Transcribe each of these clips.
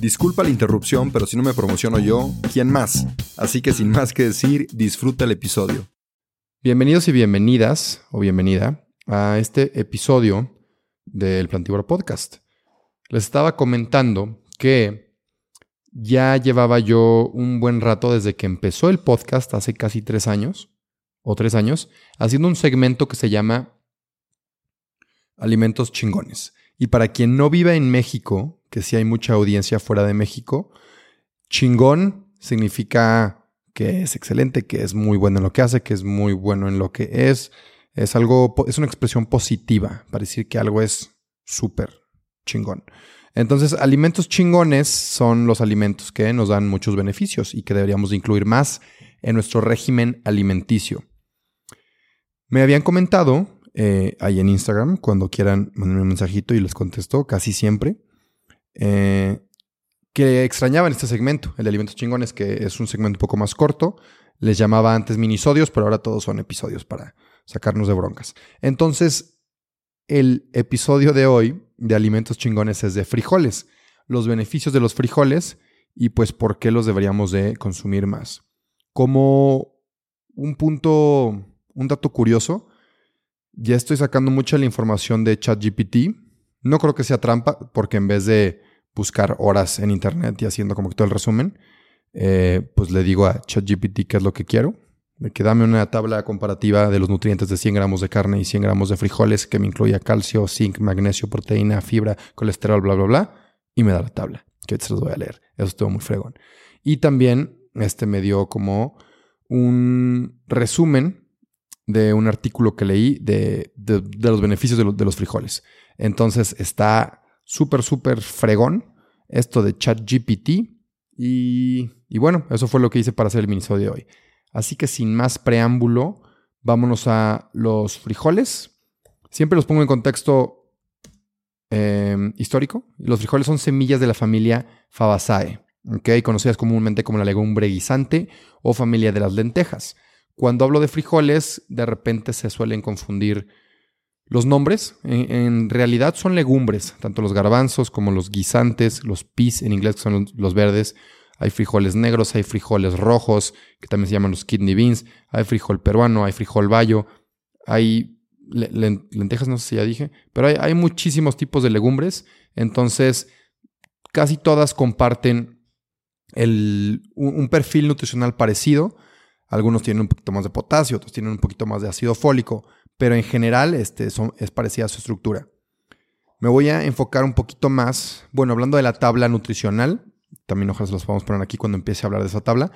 Disculpa la interrupción, pero si no me promociono yo, ¿quién más? Así que sin más que decir, disfruta el episodio. Bienvenidos y bienvenidas, o bienvenida, a este episodio del Plantívoro Podcast. Les estaba comentando que ya llevaba yo un buen rato desde que empezó el podcast hace casi tres años, o tres años, haciendo un segmento que se llama Alimentos Chingones. Y para quien no viva en México, que sí hay mucha audiencia fuera de México. Chingón significa que es excelente, que es muy bueno en lo que hace, que es muy bueno en lo que es. Es algo, es una expresión positiva para decir que algo es súper chingón. Entonces, alimentos chingones son los alimentos que nos dan muchos beneficios y que deberíamos de incluir más en nuestro régimen alimenticio. Me habían comentado eh, ahí en Instagram, cuando quieran mandarme un mensajito y les contesto casi siempre, eh, que extrañaban este segmento, el de alimentos chingones, que es un segmento un poco más corto. Les llamaba antes minisodios, pero ahora todos son episodios para sacarnos de broncas. Entonces, el episodio de hoy de alimentos chingones es de frijoles, los beneficios de los frijoles y pues por qué los deberíamos de consumir más. Como un punto, un dato curioso, ya estoy sacando mucha la información de ChatGPT. No creo que sea trampa, porque en vez de buscar horas en internet y haciendo como que todo el resumen, eh, pues le digo a ChatGPT qué es lo que quiero. Que dame una tabla comparativa de los nutrientes de 100 gramos de carne y 100 gramos de frijoles que me incluya calcio, zinc, magnesio, proteína, fibra, colesterol, bla, bla, bla. Y me da la tabla, que se los voy a leer. Eso estuvo muy fregón. Y también este me dio como un resumen de un artículo que leí de, los beneficios de los frijoles. Entonces está súper, súper fregón esto de ChatGPT. Y, y bueno, eso fue lo que hice para hacer el minisodio de hoy. Así que sin más preámbulo, vámonos a los frijoles. Siempre los pongo en contexto em, histórico. Los frijoles son semillas de la familia Fabaceae, ¿okay? conocidas comúnmente como la legumbre guisante o familia de las lentejas. Cuando hablo de frijoles, de repente se suelen confundir los nombres en, realidad son legumbres, tanto los garbanzos como los guisantes, los pis en inglés que son los, verdes. Hay frijoles negros, hay frijoles rojos, que también se llaman los kidney beans. Hay frijol peruano, hay frijol bayo. Hay lentejas, no sé si ya dije, pero hay, muchísimos tipos de legumbres. Entonces, casi todas comparten un perfil nutricional parecido. Algunos tienen un poquito más de potasio, otros tienen un poquito más de ácido fólico pero en general este, es parecida a su estructura. Me voy a enfocar un poquito más, bueno, hablando de la tabla nutricional, también ojalá se los podamos poner aquí cuando empiece a hablar de esa tabla.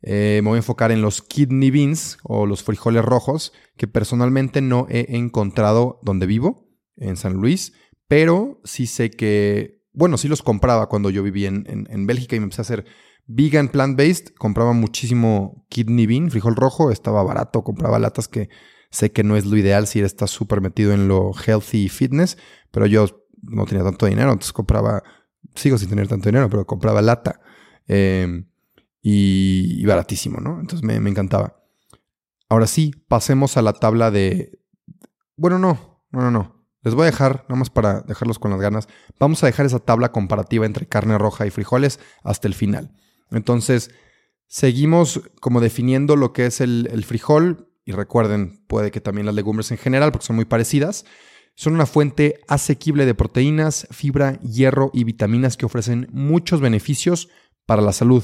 Eh, me voy a enfocar en los kidney beans o los frijoles rojos, que personalmente no he encontrado donde vivo, en San Luis, pero sí sé que, bueno, sí los compraba cuando yo vivía en, en Bélgica y me empecé a hacer vegan plant-based, compraba muchísimo kidney bean, frijol rojo, estaba barato, compraba latas que Sé que no es lo ideal si estás súper metido en lo healthy y fitness, pero yo no tenía tanto dinero, entonces compraba, sigo sin tener tanto dinero, pero compraba lata em, y, baratísimo, ¿no? Entonces me, me encantaba. Ahora sí, pasemos a la tabla de... Bueno, no, no, no, no. Les voy a dejar, nada más para dejarlos con las ganas, vamos a dejar esa tabla comparativa entre carne roja y frijoles hasta el final. Entonces, seguimos como definiendo lo que es el, frijol, y recuerden, puede que también las legumbres en general, porque son muy parecidas, son una fuente asequible de proteínas, fibra, hierro y vitaminas que ofrecen muchos beneficios para la salud.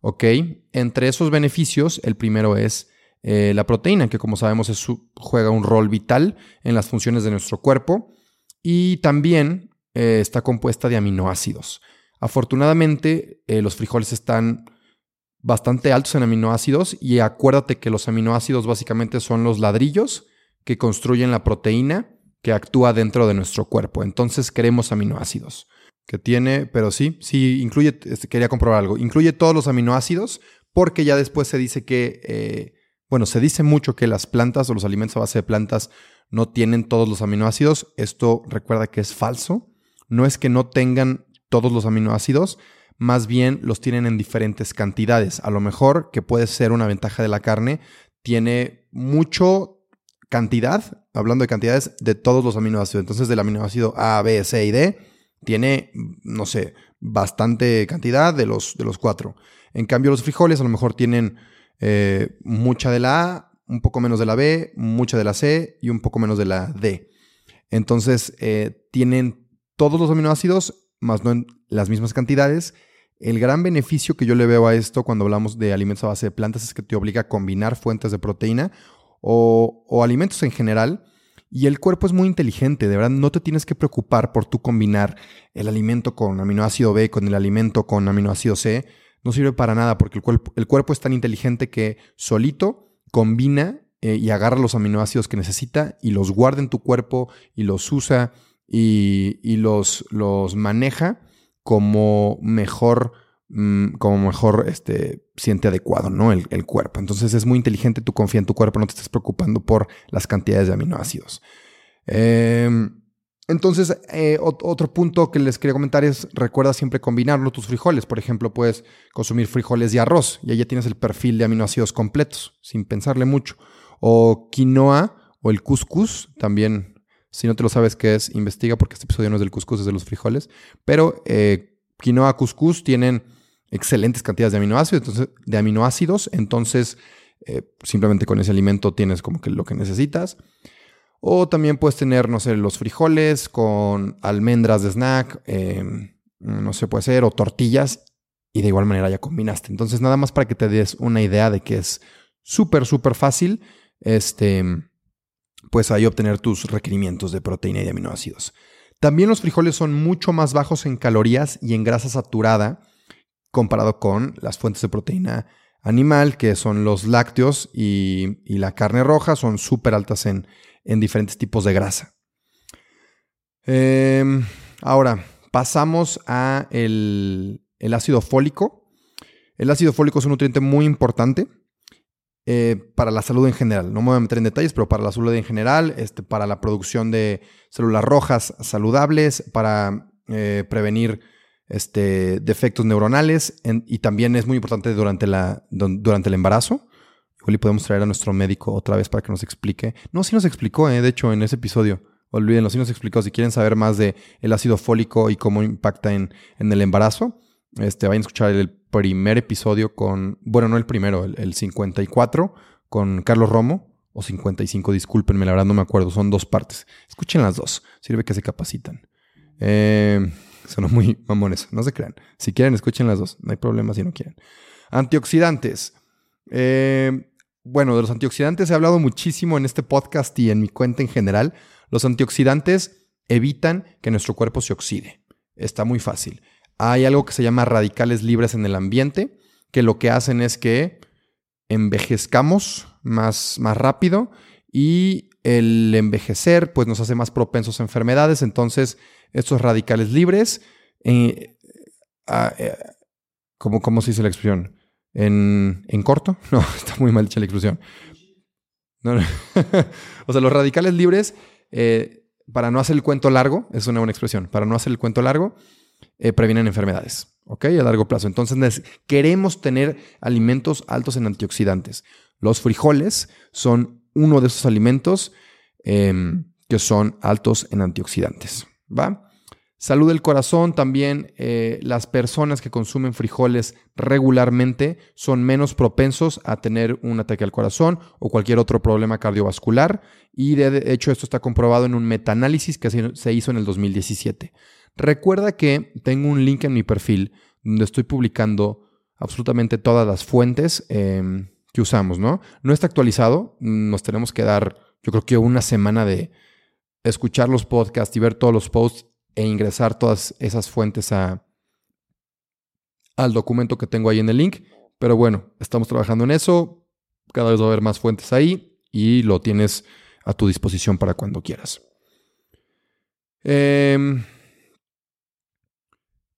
¿Ok? Entre esos beneficios, el primero es eh, la proteína, que como sabemos juega un rol vital en las funciones de nuestro cuerpo y también eh, está compuesta de aminoácidos. Afortunadamente, eh, los frijoles están bastante altos en aminoácidos y acuérdate que los aminoácidos básicamente son los ladrillos que construyen la proteína que actúa dentro de nuestro cuerpo. Entonces queremos aminoácidos. Que tiene, pero sí, sí, incluye, este, quería comprobar algo, incluye todos los aminoácidos porque ya después se dice que, eh, bueno, se dice mucho que las plantas o los alimentos a base de plantas no tienen todos los aminoácidos. Esto recuerda que es falso. No es que no tengan todos los aminoácidos, más bien los tienen en diferentes cantidades. A lo mejor, que puede ser una ventaja de la carne, tiene mucho cantidad, hablando de cantidades, de todos los aminoácidos. Entonces, del aminoácido A, B, C y D, tiene, no sé, bastante cantidad de los, de los cuatro. En cambio, los frijoles a lo mejor tienen eh, mucha de la A, un poco menos de la B, mucha de la C y un poco menos de la D. Entonces, eh, tienen todos los aminoácidos, más no en las mismas cantidades. El gran beneficio que yo le veo a esto cuando hablamos de alimentos a base de plantas es que te obliga a combinar fuentes de proteína o, alimentos en general. Y el cuerpo es muy inteligente, de verdad no te tienes que preocupar por tú combinar el alimento con aminoácido B con el alimento con aminoácido C. No sirve para nada porque el cuerpo, el cuerpo es tan inteligente que solito combina eh, y agarra los aminoácidos que necesita y los guarda en tu cuerpo y los usa y, los, los maneja como mejor Mm, como mejor este, siente adecuado, ¿no? El, cuerpo. Entonces es muy inteligente, tú confía en tu cuerpo, no te estés preocupando por las cantidades de aminoácidos. Em, entonces, eh, otro punto que les quería comentar es, recuerda siempre combinarlo tus frijoles. Por ejemplo, puedes consumir frijoles y arroz y ahí ya tienes el perfil de aminoácidos completos, sin pensarle mucho. O quinoa o el couscous, también, si no te lo sabes qué es, investiga porque este episodio no es del couscous, es de los frijoles. Pero eh, quinoa, couscous tienen excelentes cantidades de aminoácidos, entonces, de aminoácidos, entonces eh, simplemente con ese alimento tienes como que lo que necesitas. O también puedes tener, no sé, los frijoles con almendras de snack, em, no sé, puede ser, o tortillas, y de igual manera ya combinaste. Entonces, nada más para que te des una idea de que es súper, súper fácil, este, pues ahí obtener tus requerimientos de proteína y de aminoácidos. También los frijoles son mucho más bajos en calorías y en grasa saturada comparado con las fuentes de proteína animal, que son los lácteos y, la carne roja, son súper altas en, diferentes tipos de grasa. Em, ahora, pasamos a el, ácido fólico. El ácido fólico es un nutriente muy importante eh, para la salud en general. No me voy a meter en detalles, pero para la salud en general, este, para la producción de células rojas saludables, para eh, prevenir este, defectos neuronales y también es muy importante durante, la, durante el embarazo. Igual y podemos traer a nuestro médico otra vez para que nos explique. No, sí nos explicó, eh, de hecho, en ese episodio. Olvídenlo, sí nos explicó. Si quieren saber más de el ácido fólico y cómo impacta en, en el embarazo, este, vayan a escuchar el primer episodio con, bueno, no el primero, el, el 54 con Carlos Romo, o 55, discúlpenme, la verdad no me acuerdo, son dos partes. Escuchen las dos, sirve que se capacitan. Eh, Sonó muy mamones, no se crean. Si quieren, escuchen las dos, no hay problema si no quieren. Antioxidantes. Eh, bueno, de los antioxidantes he hablado muchísimo en este podcast y en mi cuenta en general. Los antioxidantes evitan que nuestro cuerpo se oxide. Está muy fácil. Hay algo que se llama radicales libres en el ambiente, que lo que hacen es que envejezcamos más, más rápido y el envejecer pues nos hace más propensos a enfermedades. Entonces, estos radicales libres, eh, eh, ¿cómo, se dice la expresión? ¿En, corto? No, está muy mal dicha la expresión. o sea, los radicales libres, eh, para no hacer el cuento largo, es una buena expresión, para no hacer el cuento largo, previenen enfermedades, ¿ok? A largo plazo. Entonces, queremos tener alimentos altos en antioxidantes. Los frijoles son uno de esos alimentos em, que son altos en antioxidantes. ¿va? Salud del corazón también, eh, las personas que consumen frijoles regularmente son menos propensos a tener un ataque al corazón o cualquier otro problema cardiovascular y de hecho esto está comprobado en un metaanálisis que se hizo en el 2017. Recuerda que tengo un link en mi perfil donde estoy publicando absolutamente todas las fuentes em, que usamos, ¿no? No está actualizado, nos tenemos que dar, yo creo que una semana de escuchar los podcasts y ver todos los posts e ingresar todas esas fuentes a, al documento que tengo ahí en el link. Pero bueno, estamos trabajando en eso. Cada vez va a haber más fuentes ahí y lo tienes a tu disposición para cuando quieras. Em,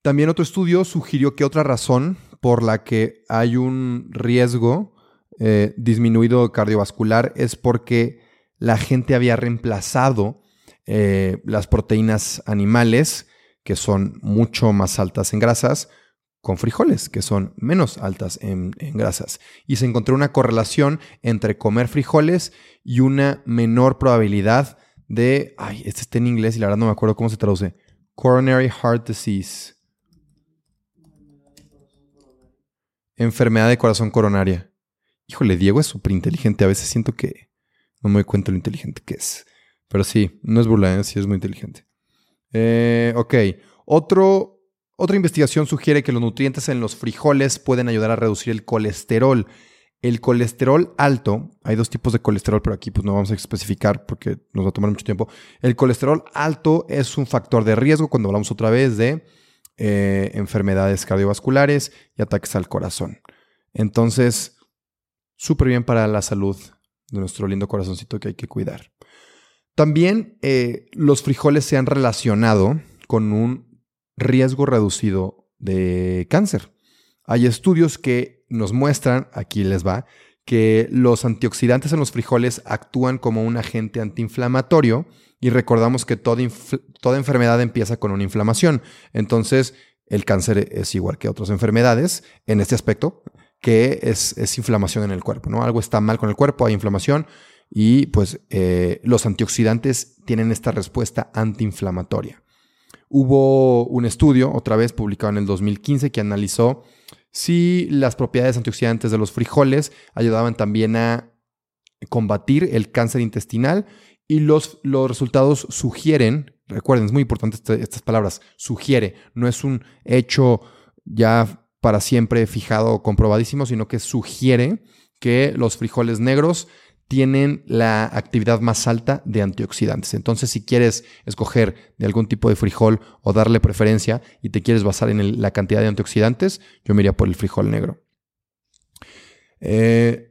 también otro estudio sugirió que otra razón por la que hay un riesgo eh, disminuido cardiovascular es porque la gente había reemplazado eh, las proteínas animales, que son mucho más altas en grasas, con frijoles, que son menos altas en, grasas. Y se encontró una correlación entre comer frijoles y una menor probabilidad de, ay, este está en inglés y la verdad no me acuerdo cómo se traduce, coronary heart disease. Enfermedad de corazón coronaria. Híjole, Diego es súper inteligente. A veces siento que no me doy cuenta lo inteligente que es. Pero sí, no es burla, ¿eh? sí es muy inteligente. Eh, ok, otra investigación sugiere que los nutrientes en los frijoles pueden ayudar a reducir el colesterol. El colesterol alto, hay dos tipos de colesterol, pero aquí pues no vamos a especificar porque nos va a tomar mucho tiempo. El colesterol alto es un factor de riesgo cuando hablamos otra vez de eh, enfermedades cardiovasculares y ataques al corazón. Entonces, súper bien para la salud de nuestro lindo corazoncito que hay que cuidar. También eh, los frijoles se han relacionado con un riesgo reducido de cáncer. Hay estudios que nos muestran, aquí les va, que los antioxidantes en los frijoles actúan como un agente antiinflamatorio y recordamos que toda, toda enfermedad empieza con una inflamación. Entonces, el cáncer es igual que otras enfermedades en este aspecto, que es, es inflamación en el cuerpo, ¿no? Algo está mal con el cuerpo, hay inflamación y pues eh, los antioxidantes tienen esta respuesta antiinflamatoria. Hubo un estudio, otra vez publicado en el 2015, que analizó si las propiedades antioxidantes de los frijoles ayudaban también a combatir el cáncer intestinal y los, los resultados sugieren, recuerden, es muy importante este, estas palabras, sugiere, no es un hecho ya para siempre fijado o comprobadísimo, sino que sugiere que los frijoles negros tienen la actividad más alta de antioxidantes. Entonces, si quieres escoger de algún tipo de frijol o darle preferencia y te quieres basar en la cantidad de antioxidantes, yo me iría por el frijol negro. Eh,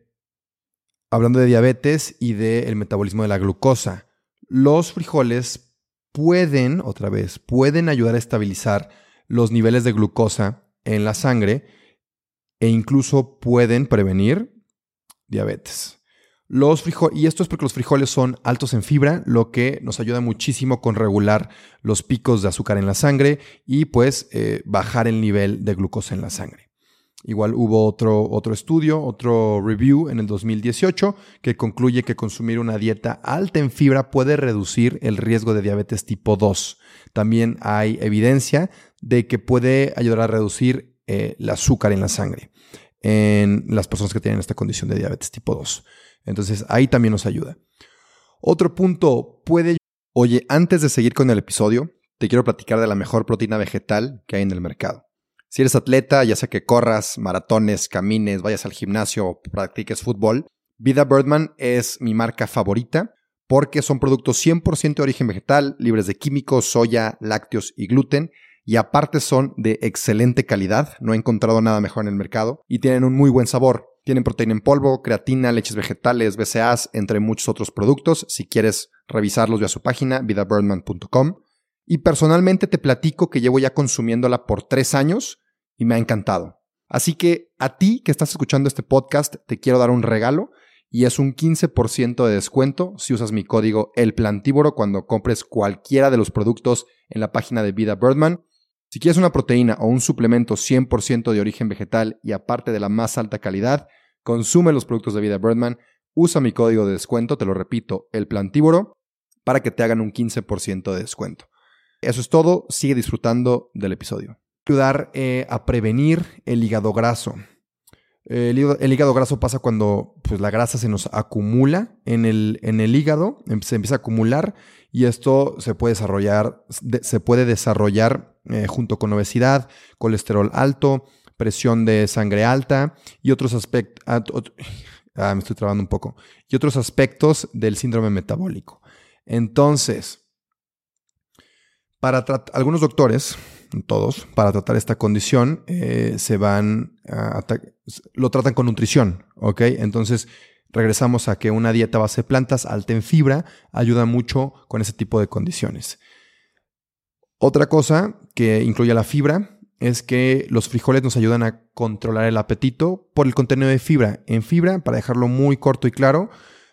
hablando de diabetes y del metabolismo de la glucosa, los frijoles pueden, otra vez, pueden ayudar a estabilizar los niveles de glucosa en la sangre e incluso pueden prevenir diabetes. Los frijoles, y esto es porque los frijoles son altos en fibra, lo que nos ayuda muchísimo con regular los picos de azúcar en la sangre y pues eh, bajar el nivel de glucosa en la sangre. Igual hubo otro, otro estudio, otro review en el 2018 que concluye que consumir una dieta alta en fibra puede reducir el riesgo de diabetes tipo 2. También hay evidencia de que puede ayudar a reducir eh, el azúcar en la sangre en las personas que tienen esta condición de diabetes tipo 2. Entonces ahí también nos ayuda. Otro punto puede... Oye, antes de seguir con el episodio, te quiero platicar de la mejor proteína vegetal que hay en el mercado. Si eres atleta, ya sea que corras, maratones, camines, vayas al gimnasio o practiques fútbol, Vida Birdman es mi marca favorita porque son productos 100% de origen vegetal, libres de químicos, soya, lácteos y gluten, y aparte son de excelente calidad, no he encontrado nada mejor en el mercado, y tienen un muy buen sabor. Tienen proteína en polvo, creatina, leches vegetales, BCAAs, entre muchos otros productos. Si quieres revisarlos, ve a su página, vidabirdman.com. Y personalmente te platico que llevo ya consumiéndola por tres años y me ha encantado. Así que a ti que estás escuchando este podcast, te quiero dar un regalo y es un 15% de descuento si usas mi código El cuando compres cualquiera de los productos en la página de Vida Birdman. Si quieres una proteína o un suplemento 100% de origen vegetal y aparte de la más alta calidad, consume los productos de vida Birdman, usa mi código de descuento, te lo repito, el plantívoro, para que te hagan un 15% de descuento. Eso es todo, sigue disfrutando del episodio. Ayudar eh, a prevenir el hígado graso. El hígado, graso pasa cuando pues, la grasa se nos acumula en el, en el hígado, em, se empieza a acumular y esto se puede desarrollar, se puede desarrollar eh, junto con obesidad, colesterol alto, presión de sangre alta y otros aspectos. Ah, me estoy trabando un poco. Y otros aspectos del síndrome metabólico. Entonces, para algunos doctores, todos, para tratar esta condición, eh, se van a lo tratan con nutrición, ¿ok? Entonces, regresamos a que una dieta base de plantas alta en fibra ayuda mucho con ese tipo de condiciones. Otra cosa que incluye la fibra es que los frijoles nos ayudan a controlar el apetito por el contenido de fibra. En fibra, para dejarlo muy corto y claro,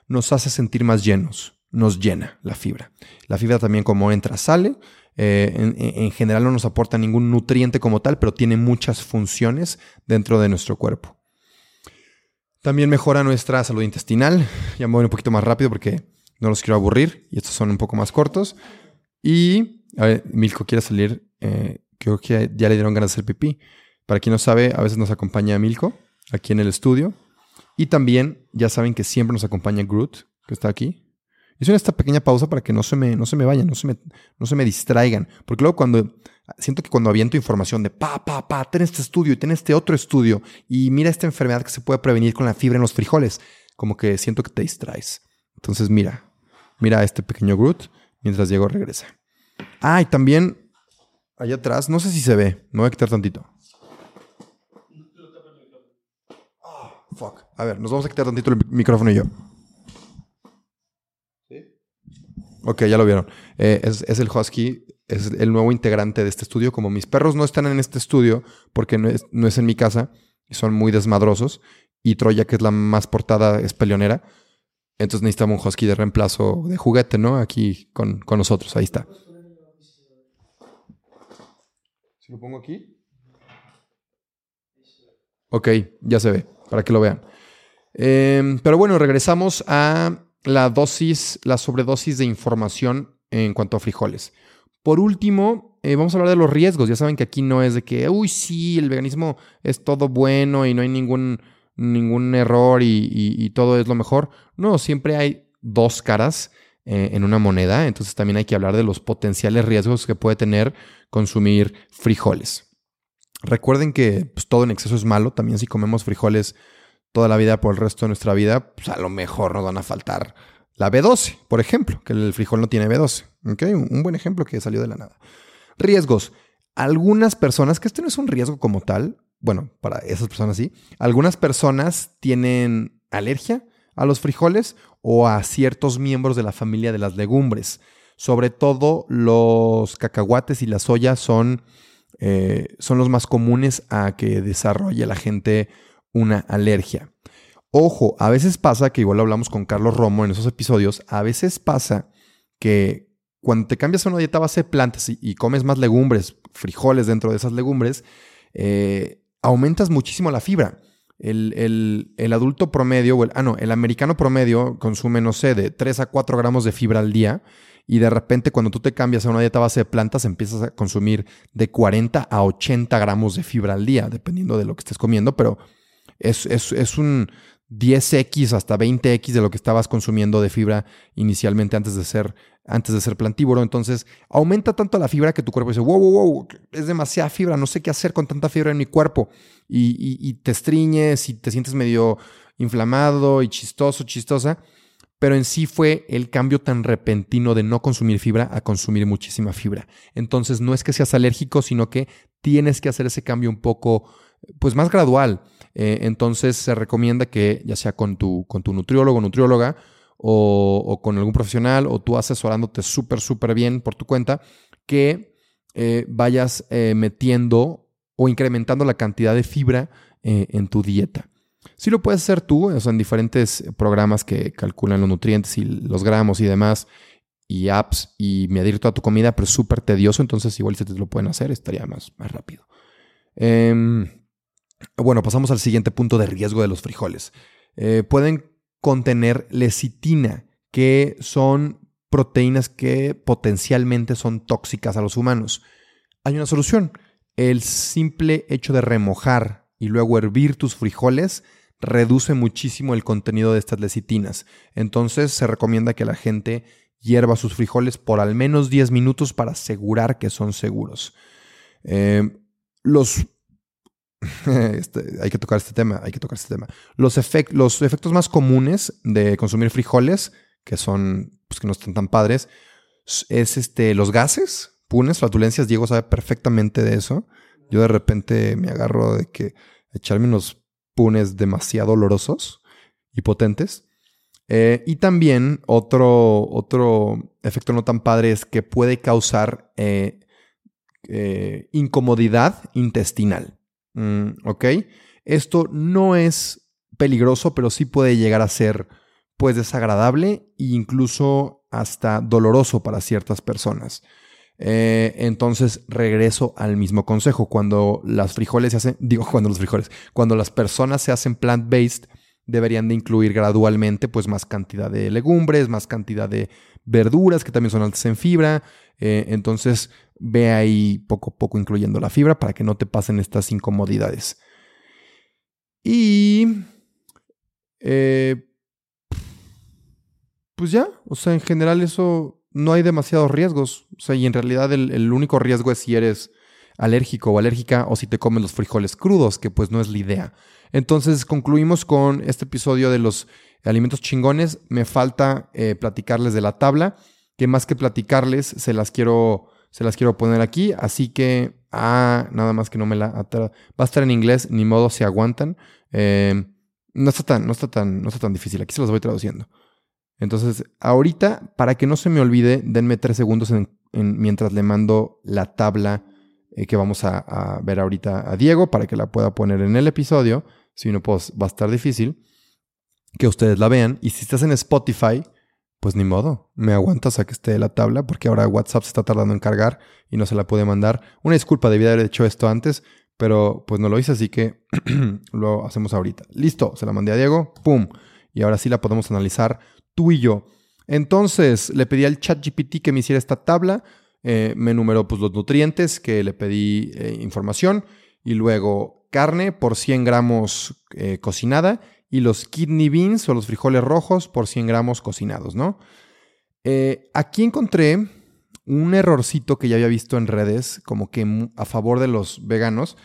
nos hace sentir más llenos, nos llena la fibra. La fibra también como entra, sale. Eh, en, general no nos aporta ningún nutriente como tal, pero tiene muchas funciones dentro de nuestro cuerpo. También mejora nuestra salud intestinal. Ya me voy un poquito más rápido porque no los quiero aburrir y estos son un poco más cortos. Y, a ver, Milko quiere salir. Eh, creo que ya le dieron ganas de hacer pipí. Para quien no sabe, a veces nos acompaña Milko aquí en el estudio. Y también ya saben que siempre nos acompaña Groot, que está aquí. Hice esta pequeña pausa para que no se me, no me vayan, no se me, no se me distraigan. Porque luego cuando siento que cuando aviento información de pa, pa, pa, ten este estudio y ten este otro estudio y mira esta enfermedad que se puede prevenir con la fibra en los frijoles, como que siento que te distraes. Entonces mira, mira a este pequeño Groot mientras Diego regresa. Ah, y también allá atrás, no sé si se ve, me voy a quitar tantito. Oh, fuck. A ver, nos vamos a quitar tantito el micrófono y yo. ¿Sí? Ok, ya lo vieron. Eh, es, el Husky, es el nuevo integrante de este estudio. Como mis perros no están en este estudio porque no es, no es en mi casa son muy desmadrosos, y Troya, que es la más portada, es peleonera, entonces necesitamos un Husky de reemplazo de juguete, ¿no? Aquí con, con nosotros, ahí está. Si lo pongo aquí. Ok, ya se ve, para que lo vean. Em, pero bueno, regresamos a la dosis, la sobredosis de información en cuanto a frijoles. Por último, eh, vamos a hablar de los riesgos. Ya saben que aquí no es de que, uy, sí, el veganismo es todo bueno y no hay ningún, ningún error y, todo es lo mejor. No, siempre hay dos caras eh, en una moneda. Entonces también hay que hablar de los potenciales riesgos que puede tener consumir frijoles. Recuerden que pues, todo en exceso es malo. También si comemos frijoles toda la vida por el resto de nuestra vida, pues a lo mejor nos van a faltar la B12, por ejemplo, que el frijol no tiene B12. Un buen ejemplo que salió de la nada. Riesgos. Algunas personas, que esto no es un riesgo como tal, bueno, para esas personas sí, algunas personas tienen alergia a los frijoles o a ciertos miembros de la familia de las legumbres. Sobre todo los cacahuates y la soya son, eh, son los más comunes a que desarrolle la gente una alergia. Ojo, a veces pasa, que igual lo hablamos con Carlos Romo en esos episodios, a veces pasa que cuando te cambias a una dieta base de plantas y, comes más legumbres, frijoles dentro de esas legumbres, eh, aumentas muchísimo la fibra. El, adulto promedio, ah, no, el americano promedio consume, no sé, de 3 a 4 gramos de fibra al día y de repente cuando tú te cambias a una dieta base de plantas empiezas a consumir de 40 a 80 gramos de fibra al día, dependiendo de lo que estés comiendo, pero es, es, un 10x hasta 20x de lo que estabas consumiendo de fibra inicialmente antes de ser antes de ser plantívoro. Entonces, aumenta tanto la fibra que tu cuerpo dice, wow, wow, wow, es demasiada fibra, no sé qué hacer con tanta fibra en mi cuerpo. Y, y te estriñes y te sientes medio inflamado y chistoso, chistosa pero en sí fue el cambio tan repentino de no consumir fibra a consumir muchísima fibra. Entonces no es que seas alérgico, sino que tienes que hacer ese cambio un poco, pues más gradual. Eh, entonces se recomienda que ya sea con tu, con tu nutriólogo nutrióloga o, con algún profesional o tú asesorándote súper, súper bien por tu cuenta, que eh, vayas eh, metiendo o incrementando la cantidad de fibra en tu dieta. Sí lo puedes hacer tú, o sea, en diferentes programas que calculan los nutrientes y los gramos y demás, y apps y medir toda tu comida, pero es súper tedioso, entonces igual si te lo pueden hacer, estaría más, más rápido. Em, bueno, pasamos al siguiente punto de riesgo de los frijoles. Eh, pueden contener lecitina, que son proteínas que potencialmente son tóxicas a los humanos. Hay una solución. El simple hecho de remojar y luego hervir tus frijoles reduce muchísimo el contenido de estas lecitinas. Entonces se recomienda que la gente hierva sus frijoles por al menos 10 minutos para asegurar que son seguros. Eh, los... este, hay que tocar este tema, hay que tocar este tema. Los, efectos más comunes de consumir frijoles, que son, pues que no están tan padres, es este, los gases, punes, flatulencias. Diego sabe perfectamente de eso. Yo de repente me agarro de que echarme unos punes demasiado olorosos y potentes. Eh, y también otro, otro efecto no tan padre es que puede causar eh, eh, incomodidad intestinal. Mm, ¿Ok? Esto no es peligroso, pero sí puede llegar a ser pues desagradable e incluso hasta doloroso para ciertas personas. entonces regreso al mismo consejo. Cuando las frijoles se hacen, digo cuando los frijoles, cuando las personas se hacen plant-based, deberían de incluir gradualmente pues más cantidad de legumbres, más cantidad de verduras que también son altas en fibra. Eh, entonces ve ahí poco a poco incluyendo la fibra para que no te pasen estas incomodidades. Y... Eh, pues ya, o sea, en general eso no hay demasiados riesgos. O sea, y en realidad el, único riesgo es si eres alérgico o alérgica o si te comes los frijoles crudos, que pues no es la idea. Entonces concluimos con este episodio de los alimentos chingones. Me falta eh, platicarles de la tabla, que más que platicarles se las quiero, se las quiero poner aquí. Así que, ah, nada más que no me la... Va a estar en inglés, ni modo se aguantan. Eh, no, está tan, no, está tan, no está tan difícil, aquí se los voy traduciendo. Entonces, ahorita, para que no se me olvide, denme tres segundos mientras le mando la tabla eh, que vamos a, ver ahorita a Diego para que la pueda poner en el episodio. Si no, pues va a estar difícil que ustedes la vean. Y si estás en Spotify, pues ni modo, me aguantas a que esté la tabla porque ahora WhatsApp se está tardando en cargar y no se la puede mandar. Una disculpa, debía haber hecho esto antes, pero pues no lo hice, así que lo hacemos ahorita. Listo, se la mandé a Diego, ¡pum! Y ahora sí la podemos analizar tú y yo. Entonces le pedí al chat GPT que me hiciera esta tabla. Eh, me numeró pues, los nutrientes que le pedí eh, información y luego carne por 100 gramos eh, cocinada y los kidney beans o los frijoles rojos por 100 gramos cocinados, ¿no? aquí encontré un errorcito que ya había visto en redes, como que a favor de los veganos.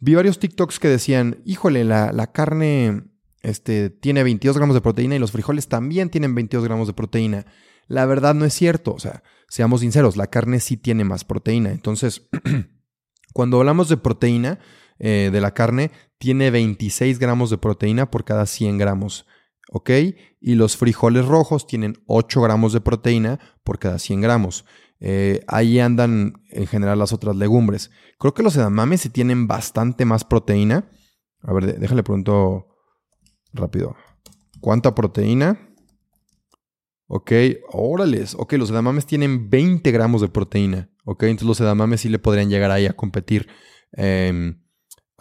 Vi varios TikToks que decían, híjole, la, la carne este, tiene 22 gramos de proteína y los frijoles también tienen 22 gramos de proteína. La verdad no es cierto, o sea, seamos sinceros, la carne sí tiene más proteína. Entonces, cuando hablamos de proteína eh, de la carne, tiene 26 gramos de proteína por cada 100 gramos. ¿Ok? Y los frijoles rojos tienen 8 gramos de proteína por cada 100 gramos. Eh, ahí andan en general las otras legumbres. Creo que los edamames sí tienen bastante más proteína. A ver, déjale pregunto rápido. ¿Cuánta proteína? Ok, órales. Ok, los edamames tienen 20 gramos de proteína. Ok, entonces los edamames sí le podrían llegar ahí a competir em,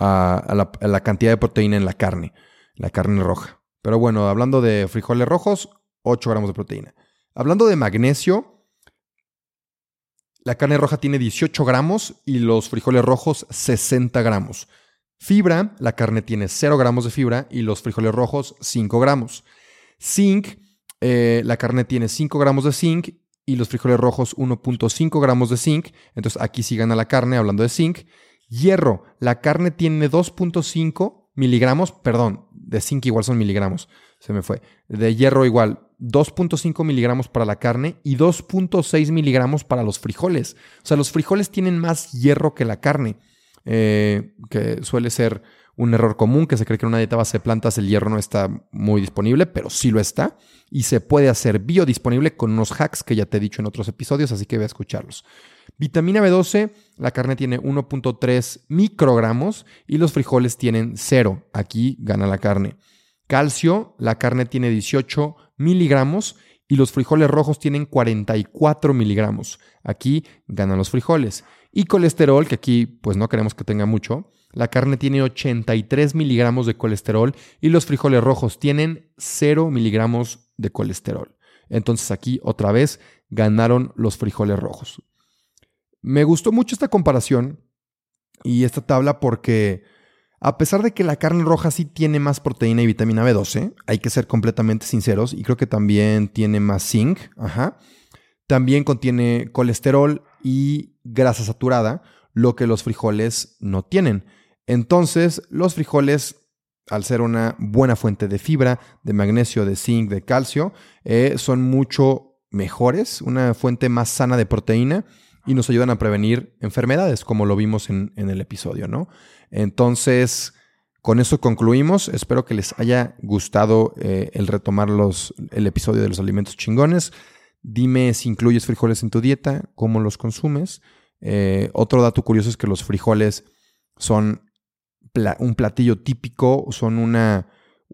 a, la, cantidad de proteína en la carne, la carne roja. Pero bueno, hablando de frijoles rojos, 8 gramos de proteína. Hablando de magnesio, la carne roja tiene 18 gramos y los frijoles rojos 60 gramos. Fibra, la carne tiene 0 gramos de fibra y los frijoles rojos 5 gramos. Zinc, eh, la carne tiene 5 gramos de zinc y los frijoles rojos 1.5 gramos de zinc. Entonces aquí sí gana la carne hablando de zinc. Hierro, la carne tiene 2.5 miligramos, perdón, de zinc igual son miligramos, se me fue. De hierro igual, 2.5 miligramos para la carne y 2.6 miligramos para los frijoles. O sea, los frijoles tienen más hierro que la carne, eh, que suele ser un error común que se cree que en una dieta base de plantas el hierro no está muy disponible, pero sí lo está y se puede hacer biodisponible con unos hacks que ya te he dicho en otros episodios, así que ve a escucharlos. Vitamina B12, la carne tiene 1.3 microgramos y los frijoles tienen 0. Aquí gana la carne. Calcio, la carne tiene 18 miligramos y los frijoles rojos tienen 44 miligramos. Aquí ganan los frijoles. Y colesterol, que aquí pues no queremos que tenga mucho, la carne tiene 83 miligramos de colesterol y los frijoles rojos tienen 0 miligramos de colesterol. Entonces aquí otra vez ganaron los frijoles rojos. Me gustó mucho esta comparación y esta tabla porque a pesar de que la carne roja sí tiene más proteína y vitamina B12, hay que ser completamente sinceros y creo que también tiene más zinc, ajá. También contiene colesterol y grasa saturada, lo que los frijoles no tienen. Entonces, los frijoles al ser una buena fuente de fibra, de magnesio, de zinc, de calcio, eh, son mucho mejores, una fuente más sana de proteína y nos ayudan a prevenir enfermedades, como lo vimos en, el episodio, ¿no? Entonces, con eso concluimos. Espero que les haya gustado eh, el retomar los, el episodio de los alimentos chingones. Dime si incluyes frijoles en tu dieta, cómo los consumes. Eh, otro dato curioso es que los frijoles son un platillo típico, son una,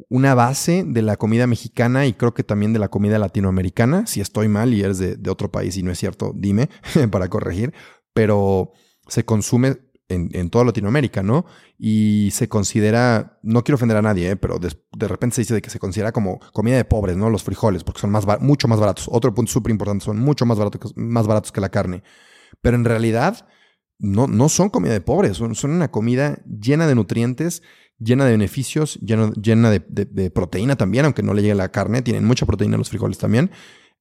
una base de la comida mexicana y creo que también de la comida latinoamericana. Si estoy mal y eres de, otro país y no es cierto, dime para corregir. Pero se consume en, toda Latinoamérica, ¿no? Y se considera, no quiero ofender a nadie, ¿eh? pero de, repente se dice de que se considera como comida de pobres, ¿no? Los frijoles, porque son más mucho más baratos. Otro punto súper importante, son mucho más baratos, más baratos que la carne. Pero en realidad no, no son comida de pobres, son, son una comida llena de nutrientes llena de beneficios, llena de, proteína también, aunque no le llegue la carne, tienen mucha proteína los frijoles también.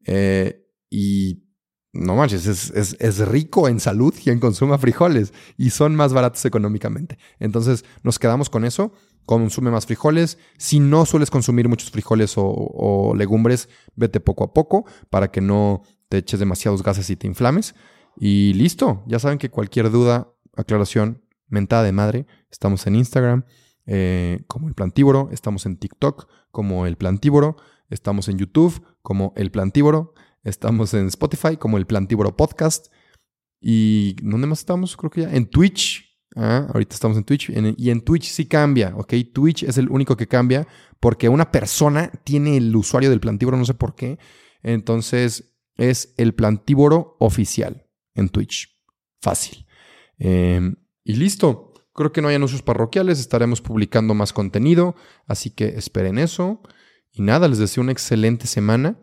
Eh, y no manches, es, rico en salud quien consuma frijoles y son más baratos económicamente. Entonces nos quedamos con eso, consume más frijoles. Si no sueles consumir muchos frijoles o, legumbres, vete poco a poco para que no te eches demasiados gases y te inflames. Y listo, ya saben que cualquier duda, aclaración, mentada de madre, estamos en Instagram, eh, como el plantívoro, estamos en TikTok como el plantívoro, estamos en YouTube como el plantívoro, estamos en Spotify como el plantívoro podcast y ¿dónde más estamos? Creo que ya en Twitch. Ah, ahorita estamos en Twitch y en Twitch sí cambia, ¿ok? Twitch es el único que cambia porque una persona tiene el usuario del plantívoro, no sé por qué. Entonces es el plantívoro oficial en Twitch. Fácil. Em, y listo. Creo que no hay anuncios parroquiales, estaremos publicando más contenido, así que esperen eso. Y nada, les deseo una excelente semana,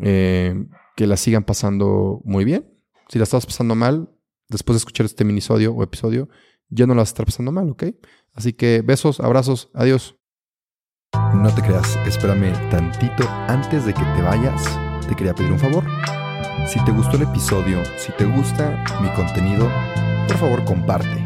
eh, que la sigan pasando muy bien. Si la estás pasando mal, después de escuchar este minisodio o episodio, ya no la vas pasando mal, ¿ok? Así que besos, abrazos, adiós. No te creas, espérame tantito antes de que te vayas. Te quería pedir un favor. Si te gustó el episodio, si te gusta mi contenido, por favor comparte